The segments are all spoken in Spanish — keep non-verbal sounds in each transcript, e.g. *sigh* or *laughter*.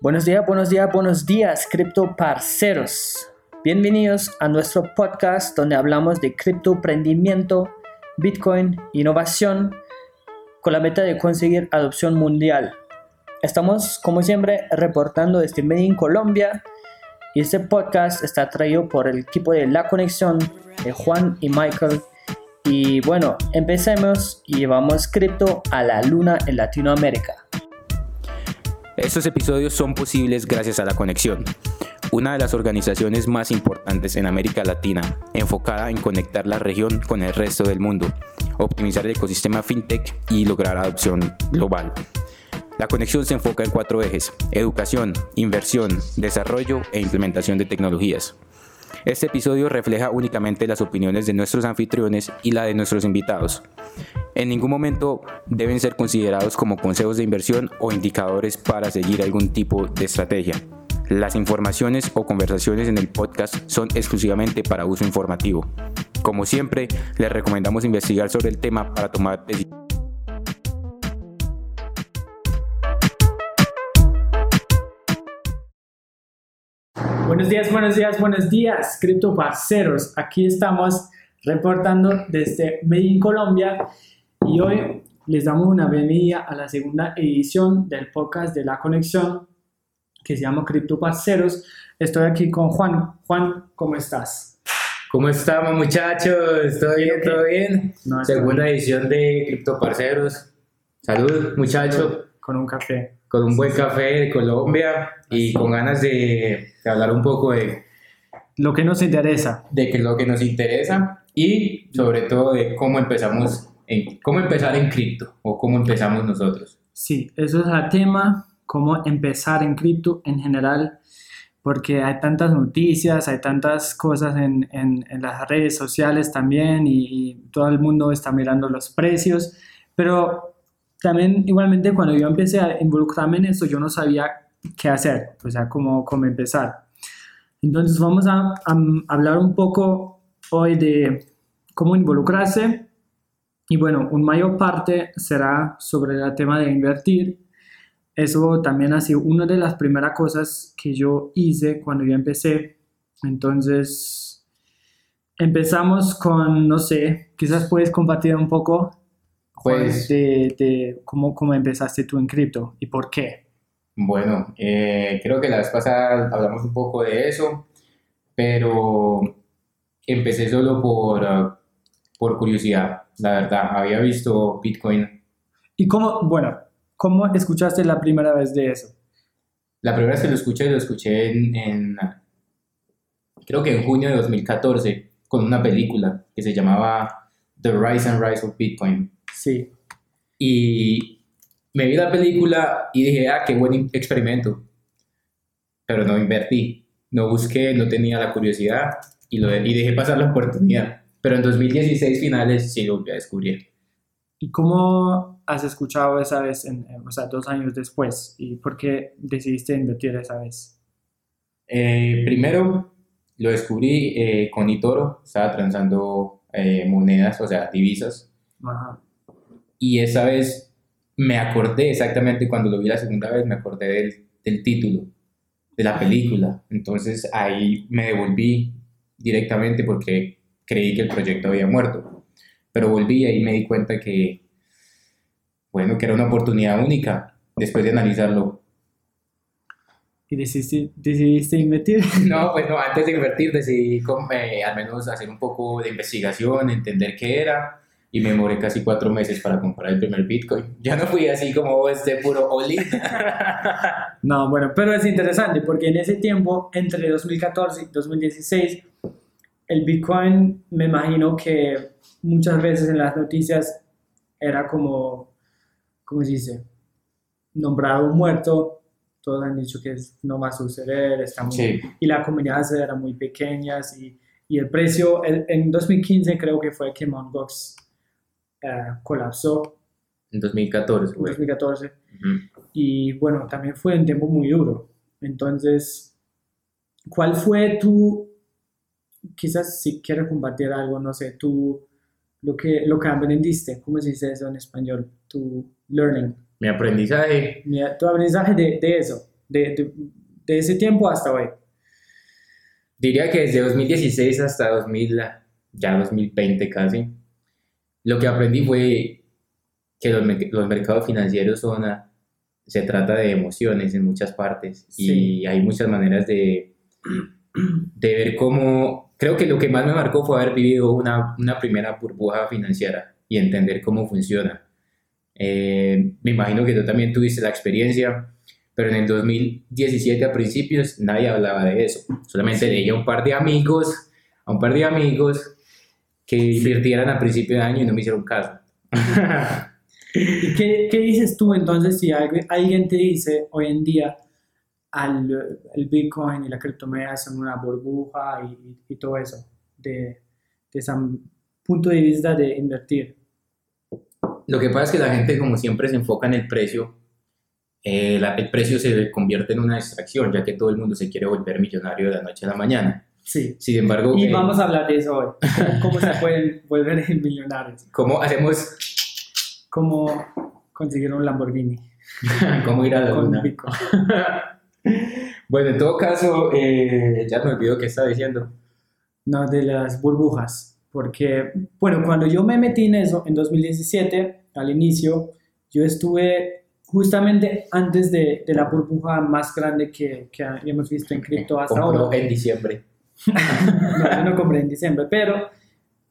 Buenos días, buenos días, buenos días, cripto parceros. Bienvenidos a nuestro podcast donde hablamos de criptoemprendimiento, Bitcoin, innovación, con la meta de conseguir adopción mundial. Estamos, como siempre, reportando desde Medellín, Colombia, y este podcast está traído por el equipo de La Conexión de Juan y Michael. Y bueno, empecemos y llevamos cripto a la luna en Latinoamérica. Estos episodios son posibles gracias a La Conexión, una de las organizaciones más importantes en América Latina, enfocada en conectar la región con el resto del mundo, optimizar el ecosistema fintech y lograr adopción global. La conexión se enfoca en cuatro ejes, educación, inversión, desarrollo e implementación de tecnologías. Este episodio refleja únicamente las opiniones de nuestros anfitriones y la de nuestros invitados. En ningún momento deben ser considerados como consejos de inversión o indicadores para seguir algún tipo de estrategia. Las informaciones o conversaciones en el podcast son exclusivamente para uso informativo. Como siempre, les recomendamos investigar sobre el tema para tomar decisiones. Buenos días, buenos días, buenos días, cripto parceros. Aquí estamos reportando desde Medellín, Colombia, y hoy les damos una bienvenida a la segunda edición del podcast de La Conexión, que se llama Cripto Parceros. Estoy aquí con Juan. Juan, ¿cómo estás? ¿Cómo estamos muchachos? ¿Todo bien? ¿Todo bien? No, Segunda edición de Cripto Parceros. Salud muchachos, Con un café. Con un buen café de Colombia y con ganas de, de hablar un poco de, Lo que nos interesa. de que lo que nos interesa y sobre todo de cómo empezamos, en, cómo empezar en cripto o cómo empezamos nosotros. Sí, eso es el tema, cómo empezar en cripto en general, porque hay tantas noticias, hay tantas cosas en, en- en las redes sociales también y, y todo el mundo está mirando los precios, pero también igualmente cuando yo empecé a involucrarme en eso, yo no sabía qué hacer, o sea, cómo, cómo empezar. Entonces vamos a, a hablar un poco hoy de cómo involucrarse y bueno, un mayor parte será sobre el tema de invertir. Eso también ha sido una de las primeras cosas que yo hice cuando yo empecé. Entonces, empezamos con, no sé, quizás puedes compartir un poco Pues- de, de cómo, cómo empezaste tú en cripto y por qué. Bueno, eh, creo que la vez pasada hablamos un poco de eso, pero empecé solo por, por curiosidad, la verdad. Había visto Bitcoin. ¿Y cómo, bueno, cómo escuchaste la primera vez de eso? La primera vez que lo escuché, lo escuché en, en, creo que en junio de 2014, con una película que se llamaba The Rise and Rise of Bitcoin. Sí, Y me vi la película y dije, ah, qué buen experimento. Pero no invertí, no busqué, no tenía la curiosidad y, lo, y dejé pasar la oportunidad. Pero en 2016 finales sí lo volví a descubrir. ¿Y cómo has escuchado esa vez, en, en- o sea, dos años después? ¿Y por qué decidiste invertir esa vez? Eh, primero lo descubrí eh, con eToro, estaba transando eh, monedas, o sea, divisas. Ajá. Y esa vez me acordé exactamente cuando lo vi la segunda vez, me acordé del, del título de la película. Entonces ahí me devolví directamente porque creí que el proyecto había muerto. Pero volví y ahí me di cuenta que, bueno, que era una oportunidad única después de analizarlo. ¿Y decidiste, decidiste invertir? *laughs* No, pues no, antes de invertir decidí como, eh, al menos hacer un poco de investigación, entender qué era. Y me demoré casi cuatro meses para comprar el primer Bitcoin. Ya no fui así como este puro all-in. *laughs* No, bueno, pero es interesante porque en ese tiempo, entre 2014 y 2016, el Bitcoin, me imagino que muchas veces en las noticias era como, ¿cómo se dice? Nombrado muerto. Todos han dicho que no va a suceder, está muy Sí. y la comunidad era muy pequeña y, y el precio el- en 2015 creo que fue que Mt. Gox eh, colapsó En 2014, en güey. 2014 Ujú. y bueno, también fue un tiempo muy duro. Entonces, ¿cuál fue tu, quizás si quieres compartir algo, no sé, tú, lo que, lo que aprendiste, ¿cómo se dice eso en español? Tu learning, Mi aprendizaje, Mira, tu aprendizaje de, de eso. de, de, de ese tiempo hasta hoy? Diría que desde 2016 hasta 2000, ya 2020 casi, lo que aprendí fue que los, los mercados financieros son, a- se trata de emociones en muchas partes y Sí. hay muchas maneras de, de ver cómo, creo que lo que más me marcó fue haber vivido una, una primera burbuja financiera y entender cómo funciona. Eh, me imagino que tú también tuviste la experiencia, pero en el 2017 a principios nadie hablaba de eso. Solamente Sí. leía a un par de amigos, a un par de amigos que invirtieran a principio de año y no me hicieron caso. *laughs* ¿Y qué, qué dices tú entonces si alguien, alguien te dice hoy en día al, el Bitcoin y la criptomoneda son una burbuja y, y todo eso, de, de ese punto de vista de invertir? Lo que pasa es que la gente, como siempre, se enfoca en el precio. Eh, la- el precio se convierte en una distracción, ya que todo el mundo se quiere volver millonario de la noche a la mañana. Sí. Sin embargo, Y eh, vamos a hablar de eso hoy. ¿Cómo, *laughs* cómo se pueden volver *laughs* millonarios? ¿cómo hacemos? ¿Cómo conseguir un Lamborghini *laughs* ¿Cómo ir a la con luna? Bitcoin? Bueno, en todo caso, eh, ya me olvidó qué estaba diciendo. No, de las burbujas. Porque, bueno, cuando yo me metí en eso, en 2017, al inicio, yo estuve justamente antes de, de la burbuja más grande que, que hemos visto en cripto hasta Compró ahora. en diciembre. No, yo no compré en diciembre, pero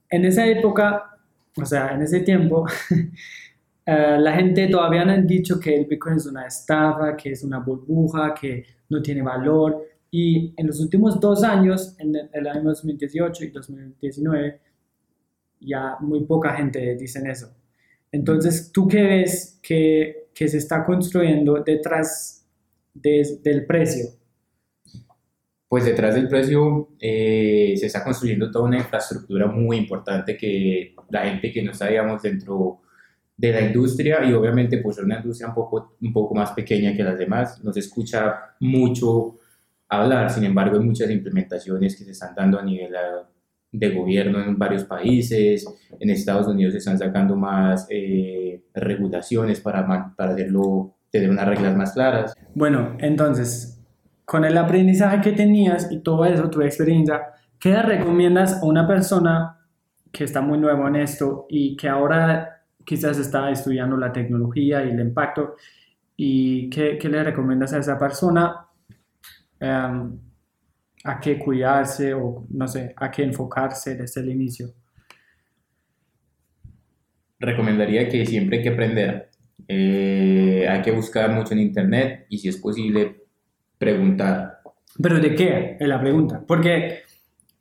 en esa época, o sea, en ese tiempo, *laughs* eh, la gente todavía no han dicho que el Bitcoin es una estafa, que es una burbuja, que no tiene valor. Y en los últimos dos años, en el, el año 2018 y 2019, ya muy poca gente dice eso. Entonces, ¿tú qué ves que, se está construyendo detrás de- del precio? Pues detrás del precio eh, se está construyendo toda una infraestructura muy importante que la gente que no está, digamos, dentro de la industria y obviamente por ser una industria un poco, un poco más pequeña que las demás, no se escucha mucho hablar, sin embargo hay muchas implementaciones que se están dando a nivel ah, de gobierno en varios países, en Estados Unidos se están sacando más eh, regulaciones para, para hacerlo, tener unas reglas más claras. Bueno, entonces, con el aprendizaje que tenías y todo eso, tu experiencia, ¿qué le recomiendas a una persona que está muy nuevo en esto y que ahora quizás está estudiando la tecnología y el impacto? ¿Y qué, qué le recomiendas a esa persona? em, a qué cuidarse o no sé, a qué enfocarse desde el inicio. recomendaría que siempre hay que aprender. Eh, hay que buscar mucho en internet y si es posible preguntar. ¿Pero de qué? Es la pregunta. Porque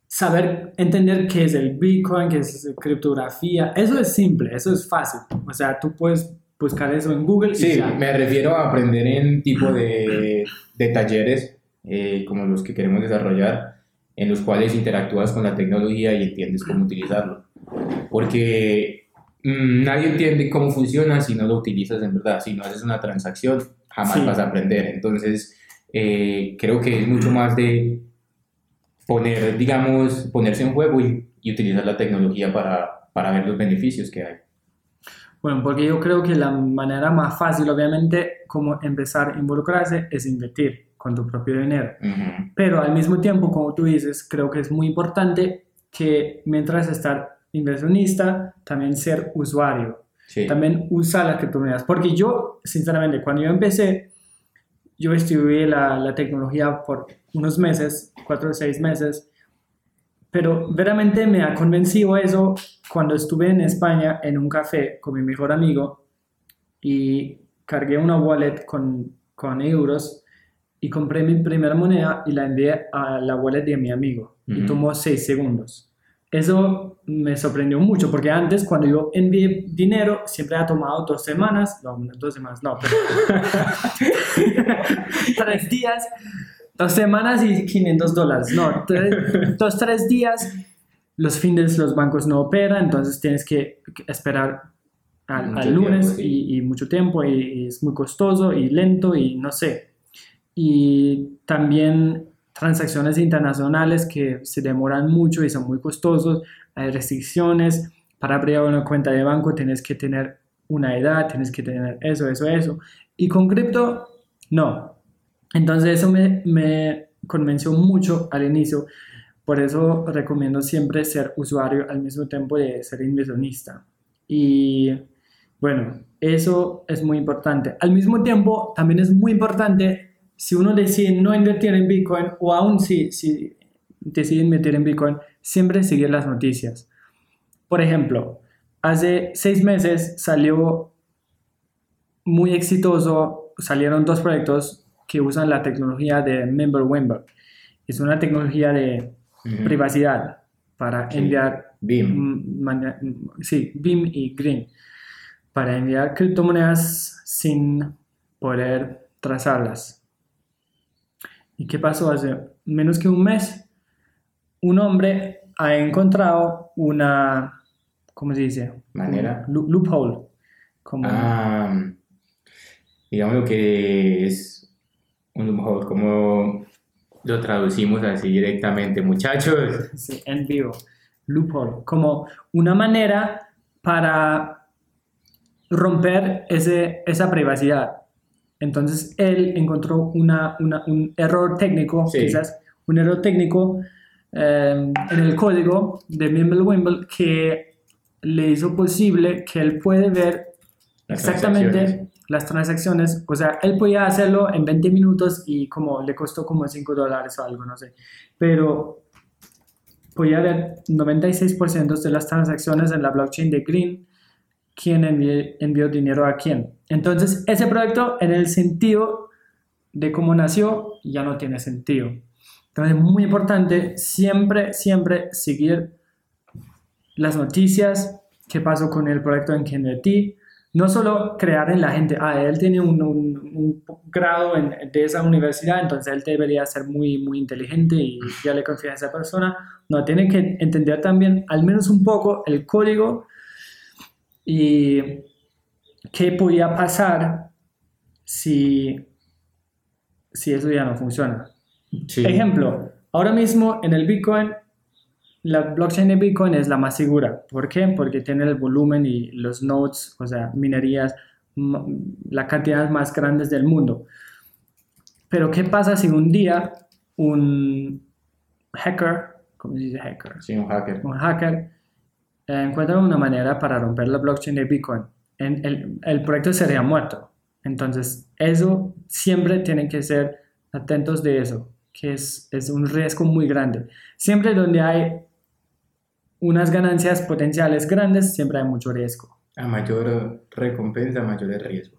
saber entender qué es el Bitcoin, qué es criptografía, eso es simple, eso es fácil. O sea, tú puedes buscar eso en Google y Sí, ya. me refiero a aprender en tipo de, de talleres eh, como los que queremos desarrollar, en los cuales interactúas con la tecnología y entiendes cómo utilizarlo. Porque mm, nadie entiende cómo funciona si no lo utilizas en verdad. Si no haces una transacción, jamás Sí. vas a aprender. Entonces, eh, creo que es mucho más de poner, digamos, ponerse en juego y, y utilizar la tecnología para, para ver los beneficios que hay. Bueno, porque yo creo que la manera más fácil, obviamente, como empezar a involucrarse es invertir con tu propio dinero. Ujú. Pero al mismo tiempo, como tú dices, creo que es muy importante que mientras estar inversionista, también ser usuario. Sí. también usa las criptomonedas. Porque yo, sinceramente, cuando yo empecé, yo estudié la, la tecnología por unos meses, cuatro o seis meses, pero veramente me ha convencido eso cuando estuve en España en un café con mi mejor amigo y cargué una wallet con, con euros y compré mi primera moneda y la envié a la wallet de mi amigo y Ujú. tomó seis segundos. Eso me sorprendió mucho porque antes cuando yo envié dinero siempre ha tomado dos semanas, no, dos semanas, no, pero *laughs* tres días, dos semanas y 500 dólares, no, tres- dos, tres días, los fines los bancos no operan, entonces tienes que esperar al, al lunes tiempo, sí. y, y mucho tiempo y, y es muy costoso y lento y no sé. Y también transacciones internacionales que se demoran mucho y son muy costosos, hay restricciones, para abrir una cuenta de banco tienes que tener una edad, tienes que tener eso, eso, eso. Y con cripto, no. Entonces eso me, me convenció mucho al inicio. Por eso recomiendo siempre ser usuario al mismo tiempo de ser inversionista. Y bueno, eso es muy importante. Al mismo tiempo, también es muy importante si uno decide no invertir en Bitcoin o aún si, si decide invertir en Bitcoin, siempre seguir las noticias. Por ejemplo, hace seis meses salió muy exitoso, salieron dos proyectos que usan la tecnología de Member Es una tecnología de privacidad para enviar BIM. sí, BIM y Green para enviar criptomonedas sin poder trazarlas. ¿Y qué pasó? Hace menos que un mes, un hombre ha encontrado una, ¿cómo se dice? Manera. loophole. Como... Ah, digamos lo que es un loophole, como lo traducimos así directamente, muchachos. *laughs* Sí, en vivo. Loophole, como una manera para romper ese, esa privacidad. Entonces él encontró una, una, un error técnico, quizás un error técnico em, en el código de Mimblewimble que le hizo posible que él puede ver exactamente las transacciones. O sea, él podía hacerlo en 20 minutos y como le costó como 5 dólares o algo, no sé. Pero podía ver 96% de las transacciones en la blockchain de Green quién envió, dinero a quién. Entonces, ese proyecto en el sentido de cómo nació ya no tiene sentido. Entonces, es muy importante siempre, siempre seguir las noticias, qué pasó con el proyecto en invertí, no solo crear en la gente, ah, él tiene un, un, grado de esa universidad, entonces él debería ser muy, muy inteligente y ya le confía a esa persona. No, tiene que entender también al menos un poco el código y qué podía pasar si, si eso ya no funciona. Ejemplo, ahora mismo en el Bitcoin, la blockchain de Bitcoin es la más segura. ¿Por qué? Porque tiene el volumen y los nodes, o sea, minerías, la cantidad más grandes del mundo. Pero ¿qué pasa si un día un hacker, ¿cómo se dice hacker? Sí, un hacker. Un hacker encuentran una manera para romper la blockchain de Bitcoin, en el, el, proyecto sería muerto. Entonces, eso siempre tienen que ser atentos de eso, que es, es un riesgo muy grande. Siempre donde hay unas ganancias potenciales grandes, siempre hay mucho riesgo. A mayor recompensa, mayor el riesgo.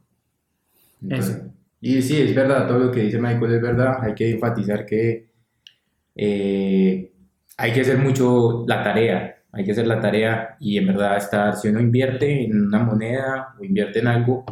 eso. Y sí, es verdad, todo lo que dice Michael es verdad. Hay que enfatizar que eh, hay que hacer mucho la tarea hay que hacer la tarea y en verdad estar, si uno invierte en una moneda o invierte en algo,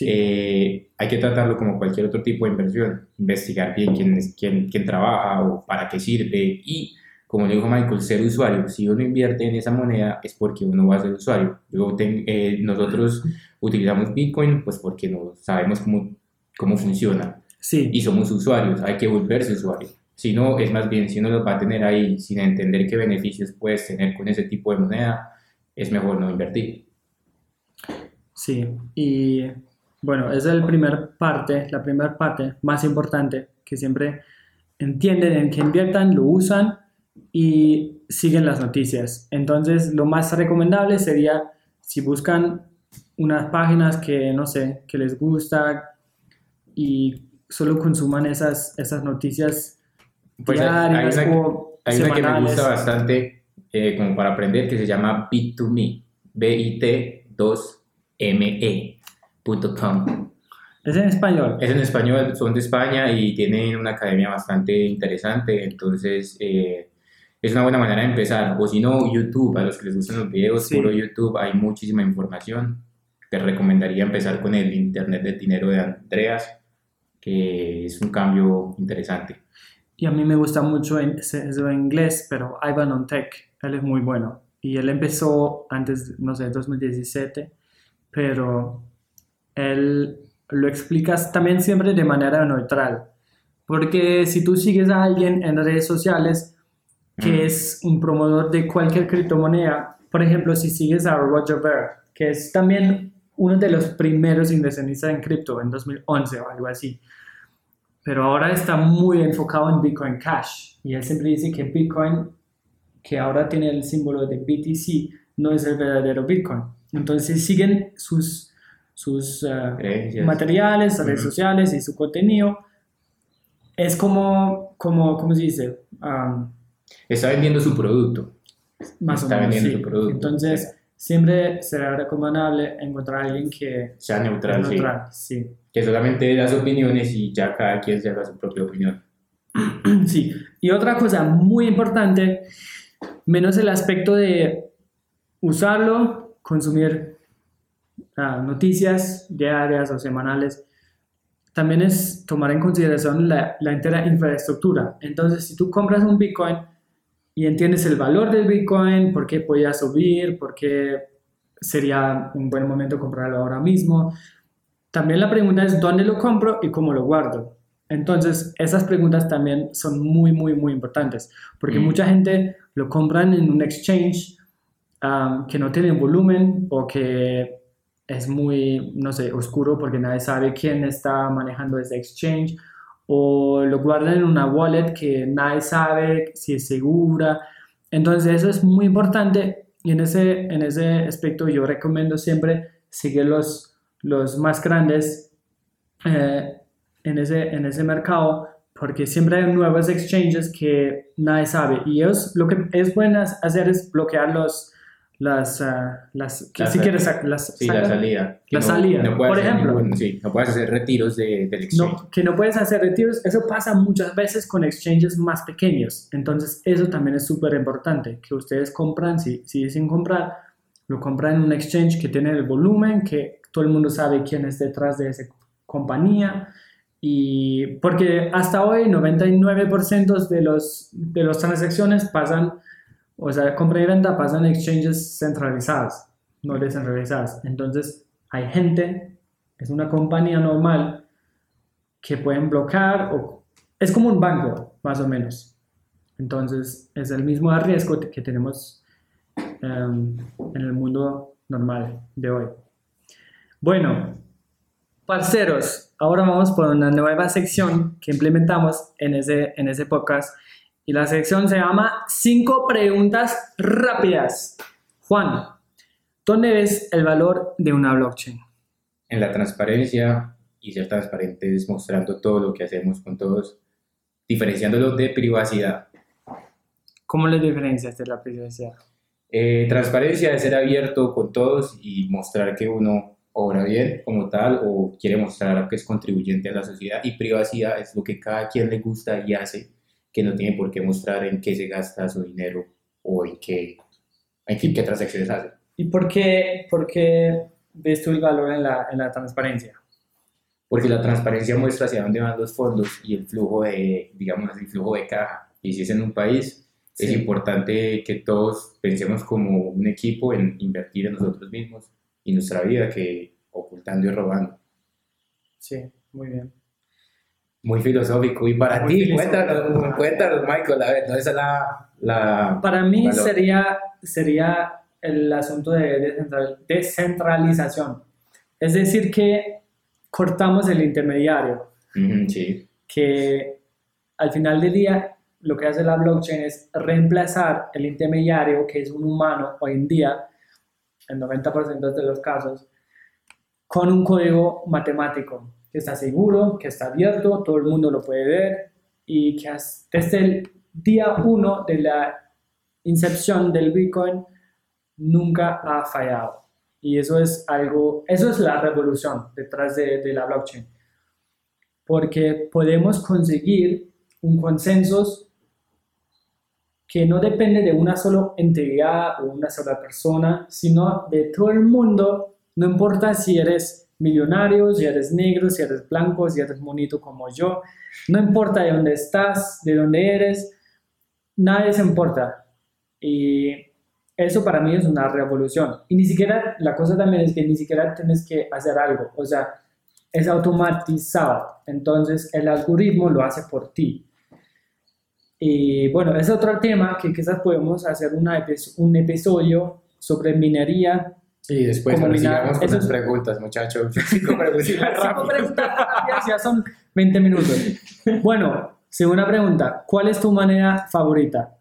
eh, hay que tratarlo como cualquier otro tipo de inversión, investigar bien quién, quién, quién trabaja o para qué sirve y, como le dijo Michael, ser usuario. Si uno invierte en esa moneda es porque uno va a ser usuario. Yo eh, nosotros utilizamos Bitcoin pues porque no sabemos cómo, cómo funciona sí. y somos usuarios, hay que volverse usuario. Si no, es más bien, si uno los va a tener ahí sin entender qué beneficios puedes tener con ese tipo de moneda, es mejor no invertir. Sí, y bueno, esa es la primera parte, la primera parte más importante, que siempre entienden en que inviertan, lo usan y siguen las noticias. Entonces, lo más recomendable sería si buscan unas páginas que, no sé, que les gusta y solo consuman esas, esas noticias pues hay, una, que me gusta bastante eh, como para aprender que se llama Bit2Me, B-I-T-2-M-E.com. ¿Es en español? Es en español, son de España y tienen una academia bastante interesante, entonces eh, es una buena manera de empezar. O si no, YouTube, a los que les gustan los videos, puro YouTube, hay muchísima información. Te recomendaría empezar con el Internet del Dinero de Andreas, que es un cambio interesante y a mí me gusta mucho en, en inglés, pero Ivan on Tech, él es muy bueno. Y él empezó antes, no sé, 2017, pero él lo explicas también siempre de manera neutral. Porque si tú sigues a alguien en redes sociales que es un promotor de cualquier criptomoneda, por ejemplo, si sigues a Roger Ver, que es también uno de los primeros inversionistas en cripto en 2011 o algo así, pero ahora está muy enfocado en Bitcoin Cash. Y él siempre dice que Bitcoin, que ahora tiene el símbolo de BTC, no es el verdadero Bitcoin. Entonces siguen sus, sus uh, materiales, redes sociales y su contenido. Es como, como ¿cómo se dice? Um, está vendiendo su producto. Más está o menos, vendiendo su producto. Entonces, siempre será recomendable encontrar a alguien que sea neutral, sí. Que solamente dé las opiniones y ya cada quien se haga su propia opinión. *clears throat* Sí. Y otra cosa muy importante, menos el aspecto de usarlo, consumir ah, noticias diarias o semanales, también es tomar en consideración la, la entera infraestructura. Entonces, si tú compras un Bitcoin, y entiendes el valor del Bitcoin, por qué podía subir, por qué sería un buen momento comprarlo ahora mismo. También la pregunta es dónde lo compro y cómo lo guardo. Entonces, esas preguntas también son muy, muy, muy importantes, porque mm. mucha gente lo compran en un exchange um, que no tiene volumen o que es muy, no sé, oscuro porque nadie sabe quién está manejando ese exchange o lo guardan en una wallet que nadie sabe si es segura. Entonces eso es muy importante y en ese, en ese aspecto yo recomiendo siempre seguir los, los más grandes eh, en, ese, en ese mercado porque siempre hay nuevos exchanges que nadie sabe y ellos lo que es bueno hacer es bloquear los, las, uh, las si quieres las, sí, la salida. La salida, no por ejemplo. sí, no puedes hacer retiros de, del exchange. No, que no puedes hacer retiros, eso pasa muchas veces con exchanges más pequeños. Entonces, eso también es súper importante, que ustedes compran, si, si deciden comprar, lo compran en un exchange que tiene el volumen, que todo el mundo sabe quién es detrás de esa compañía. Y porque hasta hoy 99% de, los, de las transacciones pasan o sea, compra y venta pasan en exchanges centralizadas, no descentralizadas. Entonces, hay gente, es una compañía normal, que pueden bloquear, o es como un banco, más o menos. Entonces, es el mismo riesgo que tenemos em, en el mundo normal de hoy. Bueno, parceros, ahora vamos por una nueva sección que implementamos en ese, en ese podcast y la sección se llama Cinco preguntas rápidas. Juan, ¿dónde ves el valor de una blockchain? En la transparencia y ser transparentes mostrando todo lo que hacemos con todos, diferenciándolo de privacidad. ¿Cómo le diferencias de la privacidad? Eh, transparencia es ser abierto con todos y mostrar que uno obra bien como tal o quiere mostrar que es contribuyente a la sociedad y privacidad es lo que cada quien le gusta y hace que no tiene por qué mostrar en qué se gasta su dinero o en qué, en fin, qué transacciones hace. ¿Y por qué, por qué ves tú el valor en la, en la transparencia? Porque la transparencia muestra hacia dónde van los fondos y el flujo de, digamos, el flujo de caja. Y si es en un país, es importante que todos pensemos como un equipo en invertir en nosotros mismos y nuestra vida que ocultando y robando. Sí, muy bien muy filosófico. Y para ti, cuéntanos, cuéntanos, Michael, a ver, ¿no? Es la, la... Para mí sería, sería el asunto de descentralización. Es decir, que cortamos el intermediario. sí. Que al final del día lo que hace la blockchain es reemplazar el intermediario, que es un humano hoy en día, en 90% de los casos, con un código matemático que está seguro, que está abierto, todo el mundo lo puede ver y que desde el día uno de la incepción del Bitcoin nunca ha fallado. Y eso es algo, eso es la revolución detrás de, de la blockchain. Porque podemos conseguir un consenso que no depende de una sola entidad o una sola persona, sino de todo el mundo, no importa si eres millonario, si eres negro, si eres blanco, si eres bonito como yo. No importa de dónde estás, de dónde eres, nadie se importa. Y eso para mí es una revolución. Y ni siquiera, la cosa también es que ni siquiera tienes que hacer algo. O sea, es automatizado. Entonces el algoritmo lo hace por ti. Y bueno, es otro tema que quizás podemos hacer una, un episodio sobre minería y después nos sigamos con las preguntas, muchachos. *laughs* Cinco preguntas. Cinco preguntas ya son 20 minutos. Bueno, segunda pregunta, ¿cuál es tu moneda favorita?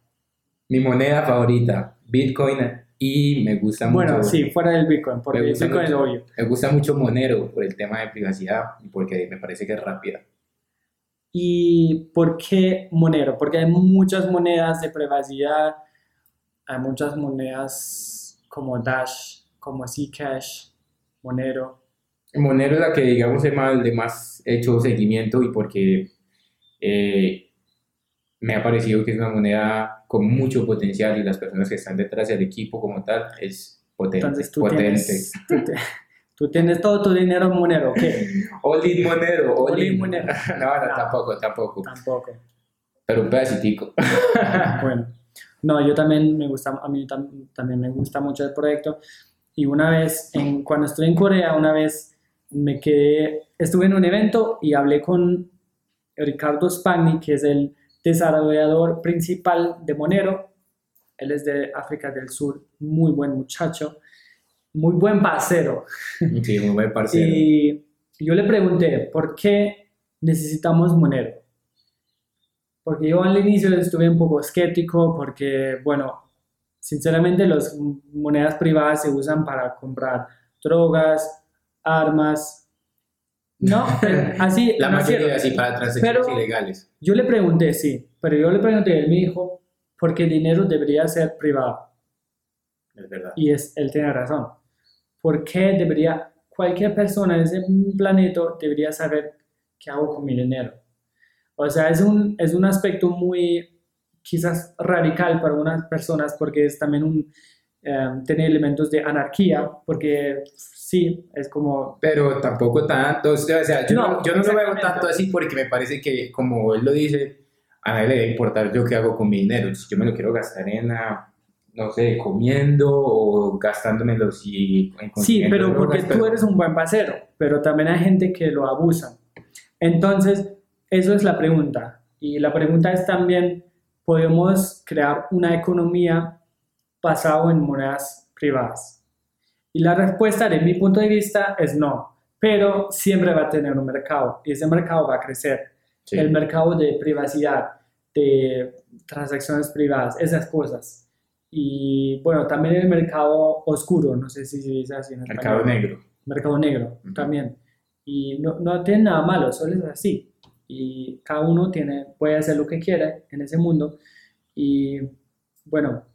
Mi moneda favorita, Bitcoin, y me gusta mucho. Bueno, sí, fuera del Bitcoin, porque Me el gusta Bitcoin es mucho. obvio. Me gusta mucho Monero por el tema de privacidad y porque me parece que es rápida. ¿Y por qué Monero? Porque hay muchas monedas de privacidad, hay muchas monedas como Dash, como Zcash, Monero. Monero es la que, digamos, es más, de más hecho seguimiento y porque eh, me ha parecido que es una moneda con mucho potencial y las personas que están detrás del equipo como tal es potente. Entonces tú potente. tienes, tú, te- tú tienes todo tu dinero en Monero, ¿qué? *laughs* All in Monero, all, All in in. Monero. *laughs* no, no, No. tampoco, tampoco. Tampoco. Pero un pedacitico. *laughs* Bueno, no, yo también me gusta, a mí tam- también me gusta mucho el proyecto. Y una vez, en, cuando estuve en Corea, una vez me quedé, estuve en un evento y hablé con Ricardo Spagni, que es el desarrollador principal de Monero. Él es de África del Sur, muy buen muchacho, muy buen parcero. Sí, muy buen *laughs* parcero. Y yo le pregunté, ¿por qué necesitamos Monero? Porque yo al inicio estuve un poco escéptico porque, bueno, sinceramente las monedas privadas se usan para comprar drogas, armas. No, *laughs* así. La no mayoría así para transacciones Pero- ilegales. Yo le pregunté, sí, pero yo le pregunté, él me dijo, porque el dinero debería ser privado. Es verdad. Y es, él tiene razón. ¿Por qué debería, cualquier persona en ese planeta debería saber qué hago con mi dinero? O sea, es un, es un aspecto muy quizás radical para unas personas porque es también un, eh, tiene elementos de anarquía, porque sí, es como, Pero tampoco tanto, o sea, yo no, yo no lo veo tanto así porque me parece que, como él lo dice, a nadie le debe importar yo qué hago con mi dinero. Si yo me lo quiero gastar en, ah, no sé, comiendo o gastándomelo si... sí, pero porque tú eres un buen pasero, pero también hay gente que lo abusa. Entonces, eso es la pregunta. Y la pregunta es también, ¿podemos crear una economía basada en monedas privadas? Y la respuesta, de mi punto de vista, es no. Pero siempre va a tener un mercado y ese mercado va a crecer. Sí. El mercado de privacidad, de transacciones privadas, esas cosas. Y bueno, también el mercado oscuro, no sé si se dice así en Mercado español negro. mercado negro Ujú. también. Y no, no tiene nada malo, solo es así. Y cada uno tiene, puede hacer lo que quiere en ese mundo. Y bueno,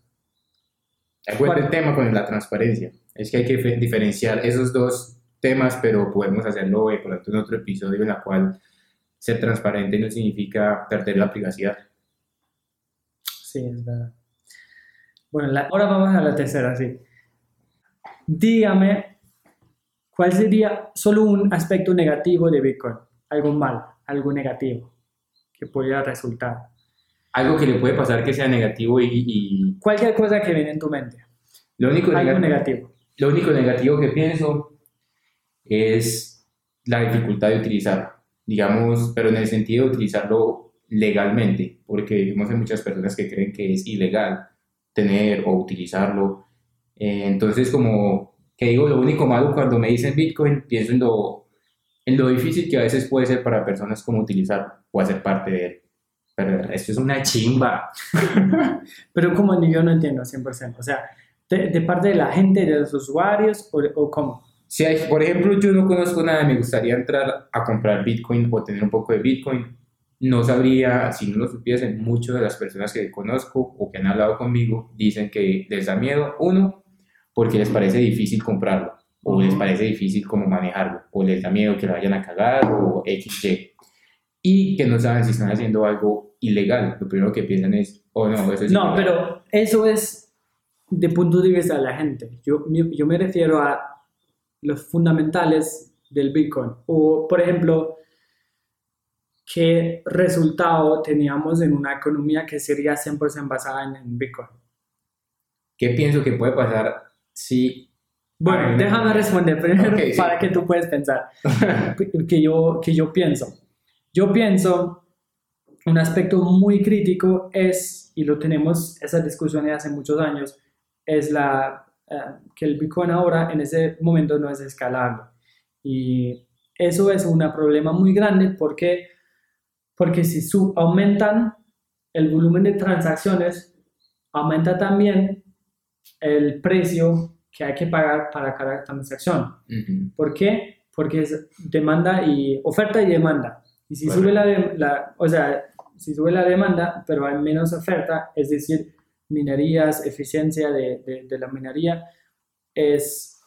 bueno el tema con la transparencia. Es que hay que fe- diferenciar esos dos temas, pero podemos hacerlo de pronto en otro episodio en la cual ser transparente no significa perder la privacidad. sí, es verdad. Bueno, la- ahora vamos a la tercera, sí. Dígame, ¿cuál sería solo un aspecto negativo de Bitcoin? Algo mal, algo negativo que podría resultar. Algo que le puede pasar que sea negativo y, y Cualquier cosa que viene en tu mente, lo, único algo negativo, negativo. lo único negativo que pienso es la dificultad de utilizarlo, digamos, pero en el sentido de utilizarlo legalmente, porque digamos, hay muchas personas que creen que es ilegal tener o utilizarlo. Eh, entonces, como que digo, lo único malo cuando me dicen Bitcoin, pienso en lo, en lo difícil que a veces puede ser para personas como utilizarlo o hacer parte de él. Pero esto es una chimba. *laughs* Pero como yo no entiendo 100%. O sea, de, de parte de la gente, de los usuarios o, o cómo. Si hay, por ejemplo, yo no conozco nada, me gustaría entrar a comprar Bitcoin o tener un poco de Bitcoin. No sabría, si no lo supiesen, muchas de las personas que conozco o que han hablado conmigo dicen que les da miedo, uno, porque les parece difícil comprarlo, o les Ujú. parece difícil como manejarlo, o les da miedo que lo vayan a cagar, o XY, y que no saben si están haciendo algo ilegal. Lo primero que piensan es, oh no, eso es No, ilegal". pero eso es de punto de vista de la gente. Yo, yo me refiero a los fundamentales del Bitcoin. O, por ejemplo, qué resultado teníamos en una economía que sería 100% basada en, en Bitcoin. ¿Qué pienso que puede pasar si... Bueno, déjame responder primero Ok, sí. para que tú puedas pensar. *laughs* que yo, que yo pienso. Yo pienso, un aspecto muy crítico es, y lo tenemos, esa discusión de hace muchos años, es la, eh, que el Bitcoin ahora en ese momento no es escalable. Y eso es un problema muy grande porque, porque si su, aumentan el volumen de transacciones, aumenta también el precio que hay que pagar para cada transacción. Ujú. ¿Por qué? Porque es demanda y oferta y demanda. Y si sube la, de- la- o sea, si sube la demanda, pero hay menos oferta, es decir, minerías, eficiencia de, de- de la minería, es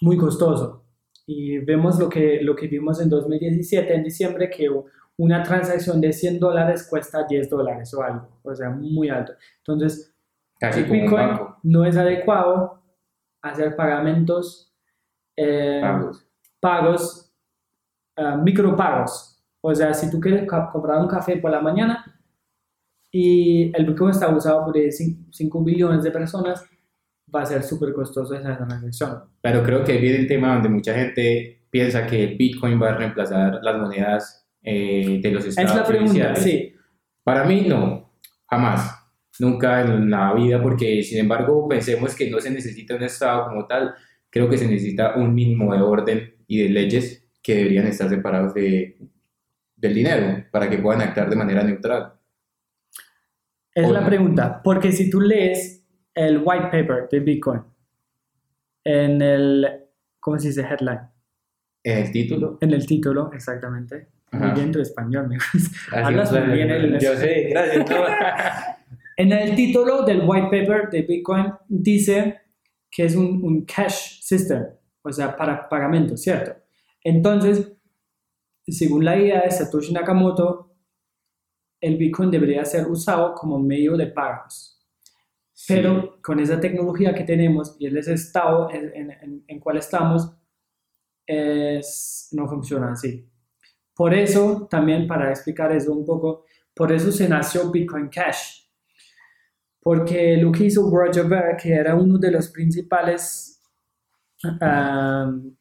muy costoso. Y vemos lo que, lo que vimos en 2017, en diciembre, que una transacción de 100 dólares cuesta 10 dólares o algo, o sea, muy alto. Entonces, Casi Bitcoin no es adecuado hacer pagamentos eh, Pagos. pagos, ah, micropagos. O sea, si tú quieres comprar un café por la mañana y el Bitcoin está usado por 5 billones de personas, va a ser súper costoso esa transacción. Pero creo que viene el tema donde mucha gente piensa que el Bitcoin va a reemplazar las monedas eh, de los Es estados la pregunta, sí. Para mí no, jamás, nunca en la vida, porque sin embargo pensemos que no se necesita un estado como tal, creo que se necesita un mínimo de orden y de leyes que deberían estar separados de, del dinero para que puedan actuar de manera neutral. Es O la no. pregunta, porque si tú lees el white paper de Bitcoin en el, ¿cómo se dice? Headline. El título. En el título, exactamente. Muy bien tu español. Así Hablas muy bien el- Yo sé, gracias. *laughs* En el título del white paper de Bitcoin dice que es un, un cash system, o sea, para pagamento, ¿cierto? Entonces, según la idea de Satoshi Nakamoto, el Bitcoin debería ser usado como medio de pagos. Pero con esa tecnología que tenemos y el estado en, en, en- en cual estamos, es, no funciona así. Por eso, también para explicar eso un poco, por eso se nació Bitcoin Cash. Porque lo que hizo Roger Ver, que era uno de los principales um,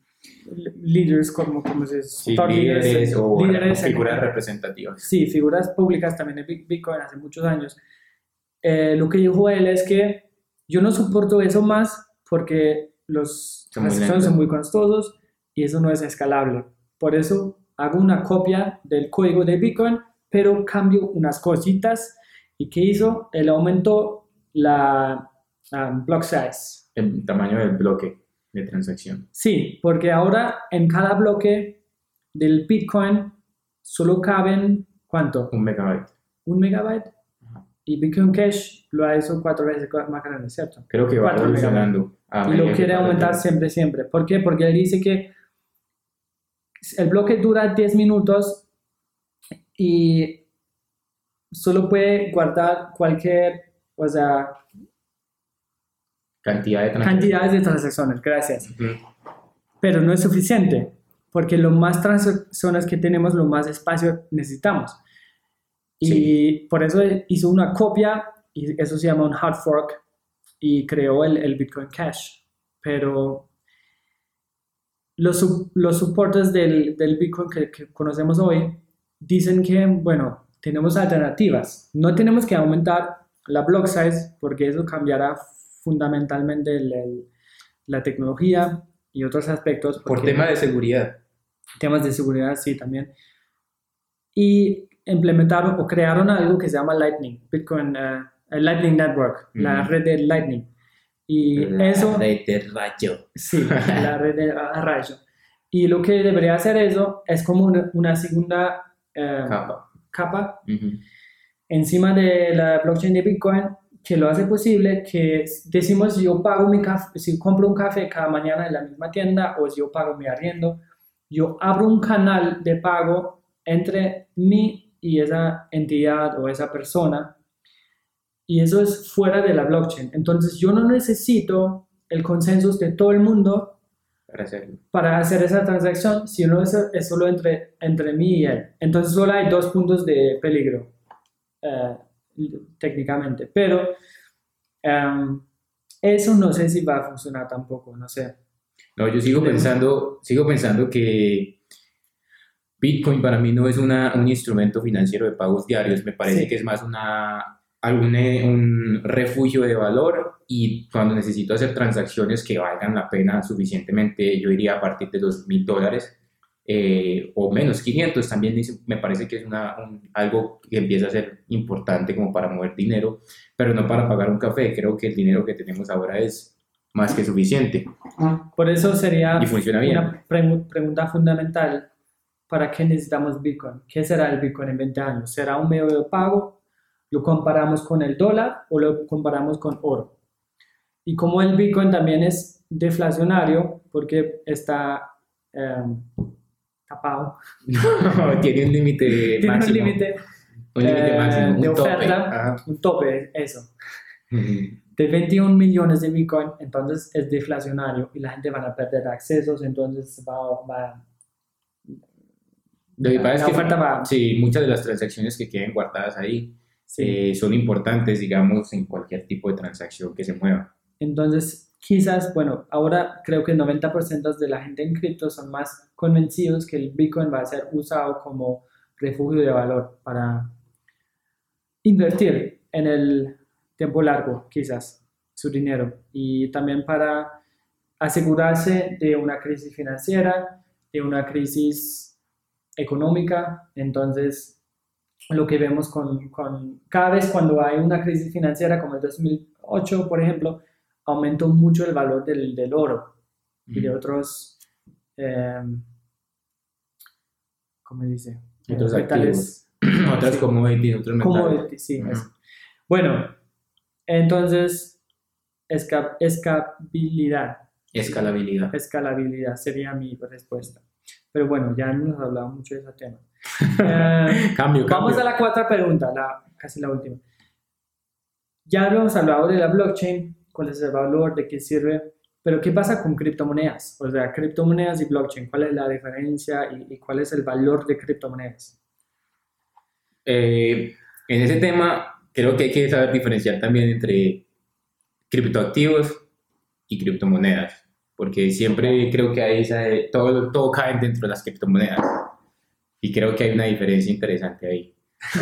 líderes, como, como se Sí, leaders, líderes o líderes en- figuras representativas. sí, figuras públicas también de Bit- Bitcoin hace muchos años, eh, lo que dijo él es que yo no soporto eso más porque los transacciones son muy costosos y eso no es escalable. Por eso hago una copia del código de Bitcoin, pero cambio unas cositas. ¿Y qué hizo? Él aumentó la um, block size. El tamaño del bloque de transacción. Sí, porque ahora en cada bloque del Bitcoin solo caben, ¿cuánto? Un megabyte. un megabyte Ajá. y Bitcoin Cash lo ha hecho cuatro veces más grande, ¿cierto? Creo que va evolucionando. a y lo quiere aumentar siempre, siempre. ¿Por qué? Porque él dice que el bloque dura 10 minutos y solo puede guardar cualquier, o sea, Cantidad de transacciones. cantidades de transacciones, gracias. Pero no es suficiente, porque lo más transacciones que tenemos, lo más espacio necesitamos. Y por eso hizo una copia, y eso se llama un hard fork, y creó el, el Bitcoin Cash. Pero los, los soportes del, del Bitcoin que, que conocemos hoy dicen que, bueno, tenemos alternativas. No tenemos que aumentar la block size porque eso cambiará fundamentalmente el- el- la tecnología y otros aspectos. Por tema de seguridad. temas de seguridad, sí, también. Y implementaron o crearon algo que se llama Lightning, Bitcoin, el Lightning Network, la Ujú. red de Lightning. Y La eso, red de rayo. sí, la red de a rayo. Y lo que debería hacer eso es como una, una segunda eh, Capa. Capa encima de la blockchain de Bitcoin que lo hace posible que decimos yo pago mi café, si compro un café cada mañana en la misma tienda o si yo pago mi arriendo, yo abro un canal de pago entre mí y esa entidad o esa persona y eso es fuera de la blockchain. Entonces yo no necesito el consenso de todo el mundo Para hacerlo. para hacer esa transacción, sino es, es solo entre, entre mí y él. Entonces solo hay dos puntos de peligro, eh, técnicamente. Pero em, eso no sé si va a funcionar tampoco, no sé. No, yo sigo pensando, sigo pensando que Bitcoin para mí no es una, un instrumento financiero de pagos diarios, me parece Sí. que es más una, algún, eh, un refugio de valor y cuando necesito hacer transacciones que valgan la pena suficientemente, yo iría a partir de los mil dólares, eh, o menos 500, también dice- me parece que es una, un- algo que empieza a ser importante como para mover dinero, pero no para pagar un café. Creo que el dinero que tenemos ahora es más que suficiente Por eso sería y funciona bien. una pregu- pregunta fundamental. ¿Para qué necesitamos Bitcoin? ¿Qué será el Bitcoin en 20 años? ¿Será un medio de pago? ¿Lo comparamos con el dólar o lo comparamos con oro? Y como el Bitcoin también es deflacionario, porque está em, tapado, *laughs* Tiene un límite *laughs* tiene un máximo. límite un límite eh, máximo, un de tope. oferta, Ajá. un tope, eso, de 21 millones de Bitcoin, entonces es deflacionario y la gente va a perder accesos, entonces va, va Lo que pasa es que sí, muchas de las transacciones que queden guardadas ahí. Eh, son importantes, digamos, en cualquier tipo de transacción que se mueva. Entonces, quizás, bueno, ahora creo que el 90% de la gente en cripto son más convencidos que el Bitcoin va a ser usado como refugio de valor para invertir en el tiempo largo, quizás, su dinero. Y también para asegurarse de una crisis financiera, de una crisis económica. Entonces, lo que vemos con, con cada vez cuando hay una crisis financiera como el 2008, por ejemplo, aumentó mucho el valor del, del oro y de otros, eh, ¿cómo dice? Otros metales. *clears throat* Otras Sí. commodities, otros metales. Sí, eso. Bueno, entonces, esca- escalabilidad, Escalabilidad. escalabilidad sería mi respuesta. Pero bueno, ya hemos hablado mucho de ese tema. *laughs* Eh, Cambio, Vamos cambio. a la cuarta pregunta, la, casi la última. Ya habíamos hablado de la blockchain, cuál es el valor, de qué sirve, pero ¿qué pasa con criptomonedas? O sea, criptomonedas y blockchain, ¿cuál es la diferencia y, y cuál es el valor de criptomonedas? Eh, en ese tema, creo que hay que saber diferenciar también entre criptoactivos y criptomonedas, porque siempre creo que hay esa, todo, todo cae dentro de las criptomonedas y creo que hay una diferencia interesante ahí.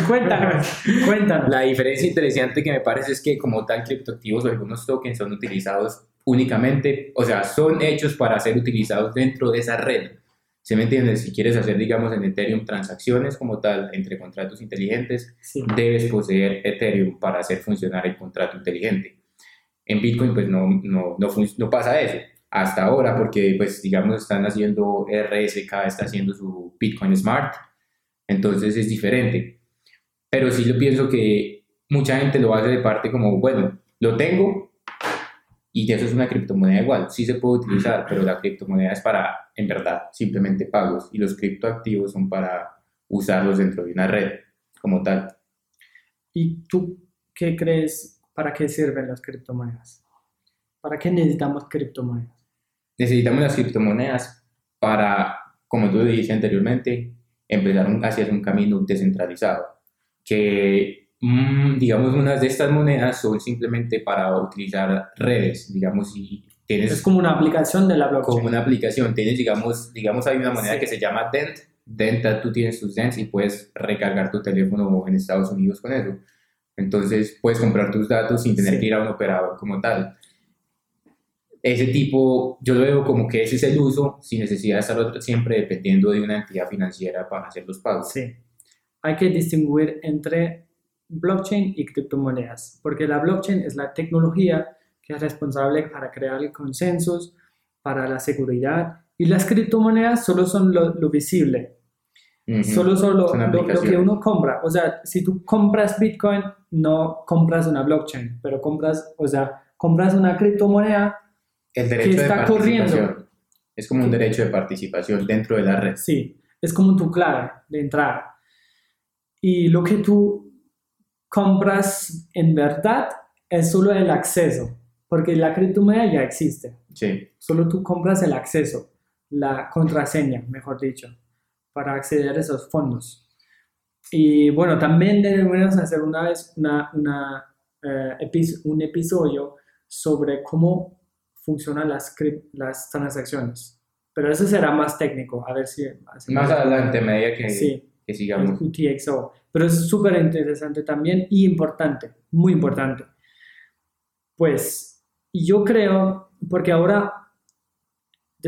Cuéntanos, cuéntanos. La diferencia interesante que me parece es que como tal criptoactivos o algunos tokens son utilizados únicamente, o sea, son hechos para ser utilizados dentro de esa red. ¿Se me entiende? Si quieres hacer, digamos, en Ethereum transacciones como tal entre contratos inteligentes, Sí, debes poseer Ethereum para hacer funcionar el contrato inteligente. En Bitcoin, pues no, no, no, no pasa eso hasta ahora, porque, pues, digamos, están haciendo RSK, está haciendo su Bitcoin Smart, entonces es diferente. Pero sí lo pienso que mucha gente lo hace de parte como, bueno, lo tengo y eso es una criptomoneda igual, sí se puede utilizar, pero la criptomoneda es para, en verdad, simplemente pagos y los criptoactivos son para usarlos dentro de una red como tal. ¿Y tú qué crees para qué sirven las criptomonedas? ¿Para qué necesitamos criptomonedas? Necesitamos las criptomonedas para, como tú dijiste anteriormente, empezar un- hacia un camino descentralizado. Que, mm, digamos, unas de estas monedas son simplemente para utilizar redes, digamos, si tienes Es como una aplicación de la blockchain. como una aplicación, tienes, digamos, digamos hay una moneda Sí. que se llama Dent. Dent, tú tienes tus Dents y puedes recargar tu teléfono en Estados Unidos con eso. Entonces puedes comprar tus datos sin tener Sí. que ir a un operador como tal. Ese tipo, yo lo veo como que ese es el uso, sin necesidad de estar siempre dependiendo de una entidad financiera para hacer los pagos. Sí. Hay que distinguir entre blockchain y criptomonedas, porque la blockchain es la tecnología que es responsable para crear consensos, para la seguridad, y las criptomonedas solo son lo, lo visible, Ujú. solo son lo, lo- lo que uno compra. O sea, si tú compras Bitcoin, no compras una blockchain, pero compras, o sea, compras una criptomoneda, El derecho que de está participación. corriendo. Es como un derecho de participación dentro de la red. Sí, es como tu clave de entrada. Y lo que tú compras en verdad es solo el acceso, porque la criptomoneda ya existe. Sí. Solo tú compras el acceso, la contraseña, mejor dicho, para acceder a esos fondos. Y bueno, también debemos hacer una vez una, una, eh, un episodio sobre cómo funcionan las, las transacciones. Pero eso será más técnico, a ver si... Más adelante, a medida que, Sí, que sigamos. UTXO. Pero es súper interesante también y importante, muy importante. Pues, yo creo, porque ahora,